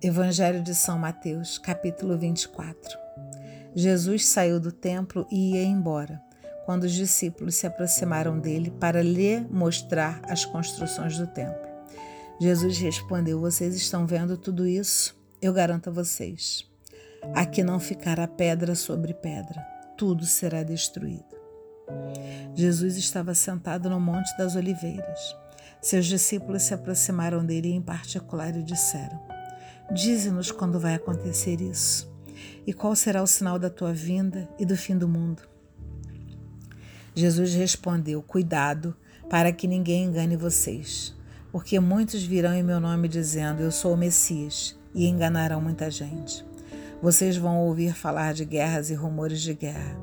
Evangelho de São Mateus, capítulo 24. Jesus saiu do templo e ia embora, quando os discípulos se aproximaram dele para lhe mostrar as construções do templo. Jesus respondeu: Vocês estão vendo tudo isso? Eu garanto a vocês. Aqui não ficará pedra sobre pedra, tudo será destruído. Jesus estava sentado no Monte das Oliveiras. Seus discípulos se aproximaram dele em particular e disseram: Dize-nos quando vai acontecer isso e qual será o sinal da tua vinda e do fim do mundo. Jesus respondeu: Cuidado, para que ninguém engane vocês, porque muitos virão em meu nome dizendo: Eu sou o Messias, e enganarão muita gente. Vocês vão ouvir falar de guerras e rumores de guerra.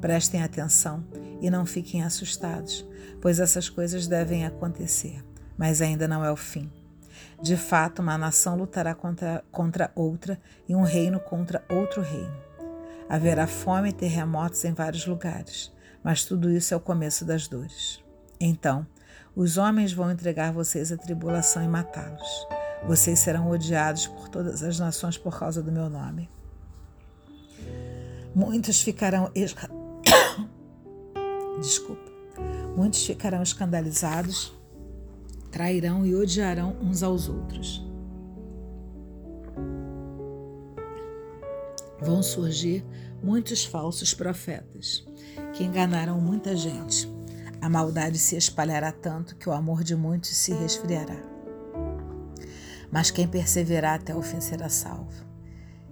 Prestem atenção e não fiquem assustados, pois essas coisas devem acontecer, mas ainda não é o fim. De fato, uma nação lutará contra, contra outra e um reino contra outro reino. Haverá fome e terremotos em vários lugares, mas tudo isso é o começo das dores. Então, os homens vão entregar vocês à tribulação e matá-los. Vocês serão odiados por todas as nações por causa do meu nome. Muitos ficarão desculpa. Muitos ficarão escandalizados, trairão e odiarão uns aos outros. Vão surgir muitos falsos profetas que enganarão muita gente. A maldade se espalhará tanto que o amor de muitos se resfriará. Mas quem perseverar até o fim será salvo.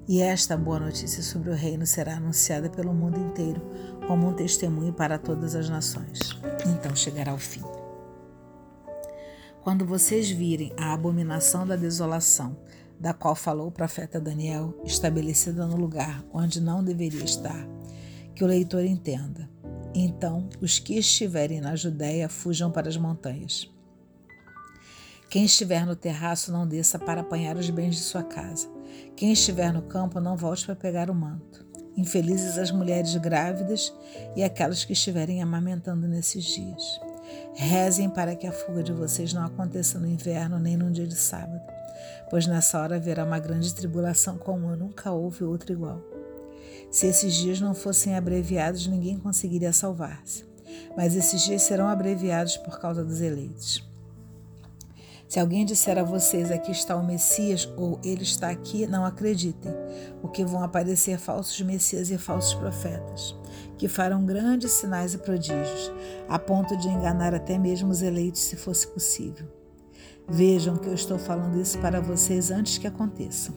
E esta boa notícia sobre o reino será anunciada pelo mundo inteiro como um testemunho para todas as nações. Então chegará o fim. Quando vocês virem a abominação da desolação, da qual falou o profeta Daniel, estabelecida no lugar onde não deveria estar, que o leitor entenda. Então, os que estiverem na Judéia fujam para as montanhas. Quem estiver no terraço não desça para apanhar os bens de sua casa. Quem estiver no campo não volte para pegar o manto. Infelizes as mulheres grávidas e aquelas que estiverem amamentando nesses dias. Rezem para que a fuga de vocês não aconteça no inverno nem num dia de sábado, pois nessa hora haverá uma grande tribulação como nunca houve outra igual. Se esses dias não fossem abreviados, ninguém conseguiria salvar-se. Mas esses dias serão abreviados por causa dos eleitos. Se alguém disser a vocês aqui está o Messias ou ele está aqui, não acreditem, porque vão aparecer falsos Messias e falsos profetas, que farão grandes sinais e prodígios, a ponto de enganar até mesmo os eleitos, se fosse possível. Vejam que eu estou falando isso para vocês antes que aconteçam.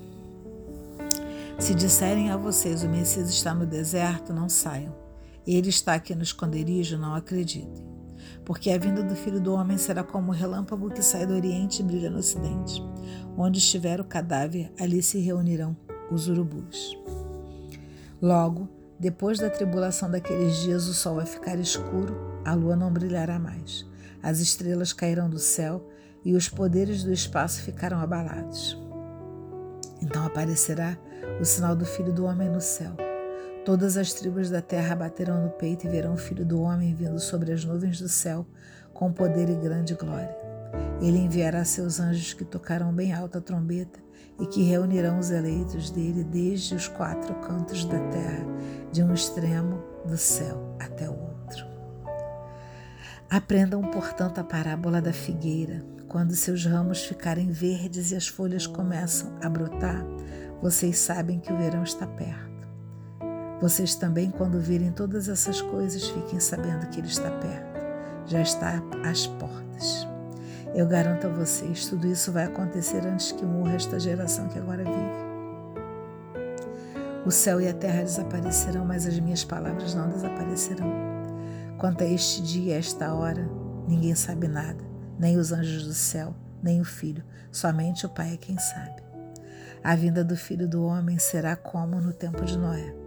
Se disserem a vocês o Messias está no deserto, não saiam. Ele está aqui no esconderijo, não acreditem porque a vinda do Filho do Homem será como o relâmpago que sai do Oriente e brilha no Ocidente. Onde estiver o cadáver, ali se reunirão os urubus. Logo, depois da tribulação daqueles dias, o sol vai ficar escuro, a lua não brilhará mais, as estrelas cairão do céu e os poderes do espaço ficarão abalados. Então aparecerá o sinal do Filho do Homem no céu Todas as tribos da terra baterão no peito e verão o Filho do Homem vindo sobre as nuvens do céu com poder e grande glória. Ele enviará seus anjos que tocarão bem alta a trombeta e que reunirão os eleitos dele desde os quatro cantos da terra, de um extremo do céu até o outro. Aprendam, portanto, a parábola da figueira. Quando seus ramos ficarem verdes e as folhas começam a brotar, vocês sabem que o verão está perto. Vocês também, quando virem todas essas coisas, fiquem sabendo que Ele está perto, já está às portas. Eu garanto a vocês, tudo isso vai acontecer antes que morra esta geração que agora vive. O céu e a terra desaparecerão, mas as minhas palavras não desaparecerão. Quanto a este dia, a esta hora, ninguém sabe nada, nem os anjos do céu, nem o filho, somente o Pai é quem sabe. A vinda do filho do homem será como no tempo de Noé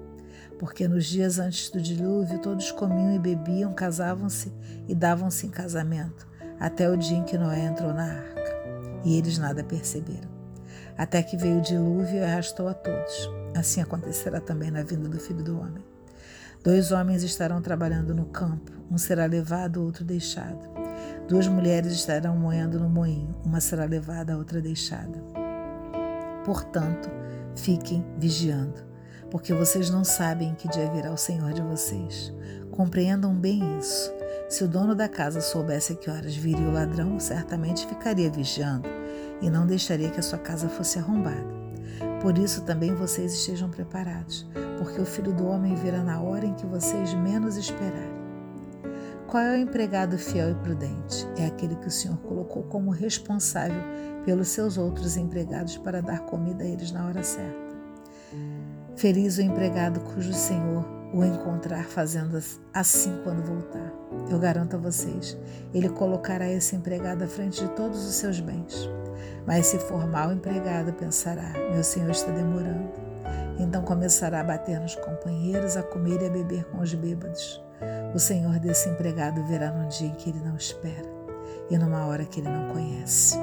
porque nos dias antes do dilúvio todos comiam e bebiam, casavam-se e davam-se em casamento, até o dia em que Noé entrou na arca. E eles nada perceberam. Até que veio o dilúvio e arrastou a todos. Assim acontecerá também na vinda do Filho do Homem. Dois homens estarão trabalhando no campo, um será levado, outro deixado. Duas mulheres estarão moendo no moinho, uma será levada, a outra deixada. Portanto, fiquem vigiando, porque vocês não sabem em que dia virá o Senhor de vocês. Compreendam bem isso. Se o dono da casa soubesse a que horas viria o ladrão, certamente ficaria vigiando e não deixaria que a sua casa fosse arrombada. Por isso também vocês estejam preparados, porque o filho do homem virá na hora em que vocês menos esperarem. Qual é o empregado fiel e prudente? É aquele que o Senhor colocou como responsável pelos seus outros empregados para dar comida a eles na hora certa. Feliz o empregado cujo Senhor o encontrar fazendo assim quando voltar. Eu garanto a vocês, ele colocará esse empregado à frente de todos os seus bens. Mas se for mal empregado, pensará: meu senhor está demorando. Então começará a bater nos companheiros, a comer e a beber com os bêbados. O senhor desse empregado virá num dia em que ele não espera e numa hora que ele não conhece.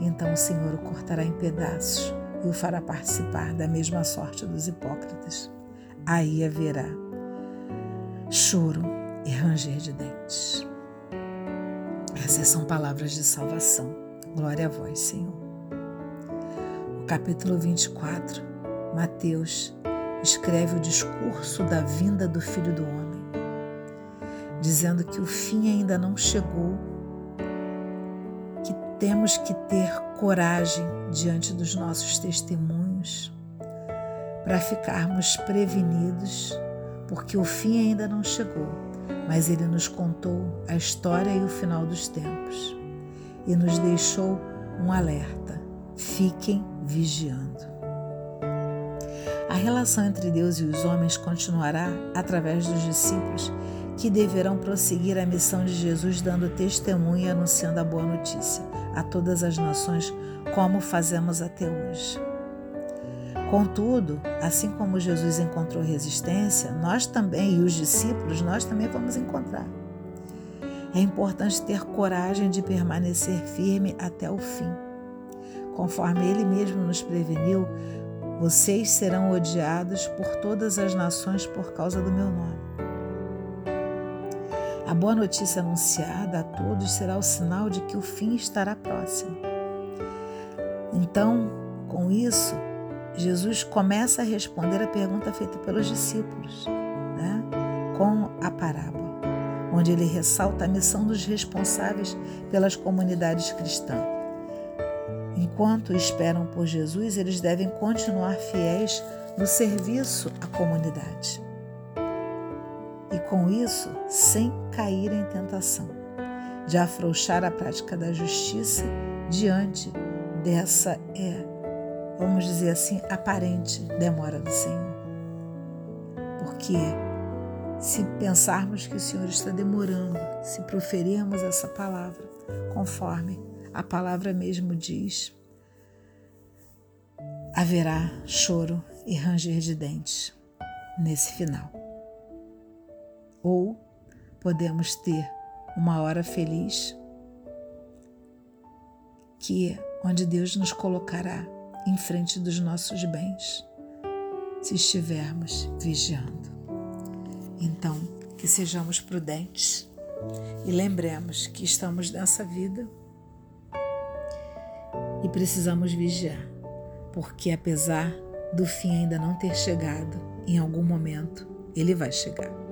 Então o senhor o cortará em pedaços e o fará participar da mesma sorte dos hipócritas. Aí haverá choro e ranger de dentes. Essas são palavras de salvação. Glória a vós, Senhor. O capítulo 24, Mateus escreve o discurso da vinda do Filho do Homem, dizendo que o fim ainda não chegou, que temos que ter coragem diante dos nossos testemunhos para ficarmos prevenidos, porque o fim ainda não chegou, mas ele nos contou a história e o final dos tempos e nos deixou um alerta: fiquem vigiando. A relação entre Deus e os homens continuará através dos discípulos que deverão prosseguir a missão de Jesus dando testemunho e anunciando a boa notícia a todas as nações, como fazemos até hoje. Contudo, assim como Jesus encontrou resistência, nós também e os discípulos, nós também vamos encontrar. É importante ter coragem de permanecer firme até o fim. Conforme ele mesmo nos preveniu, vocês serão odiados por todas as nações por causa do meu nome. A boa notícia anunciada a todos será o sinal de que o fim estará próximo. Então, com isso, Jesus começa a responder a pergunta feita pelos discípulos, né? com a parábola onde ele ressalta a missão dos responsáveis pelas comunidades cristãs. Enquanto esperam por Jesus, eles devem continuar fiéis no serviço à comunidade. E com isso, sem cair em tentação, de afrouxar a prática da justiça diante dessa, é, vamos dizer assim, aparente demora do Senhor. Porque se pensarmos que o Senhor está demorando, se proferirmos essa palavra, conforme a palavra mesmo diz, haverá choro e ranger de dentes nesse final. Ou podemos ter uma hora feliz que é onde Deus nos colocará em frente dos nossos bens, se estivermos vigiando. Então, que sejamos prudentes e lembremos que estamos nessa vida e precisamos vigiar, porque apesar do fim ainda não ter chegado, em algum momento ele vai chegar.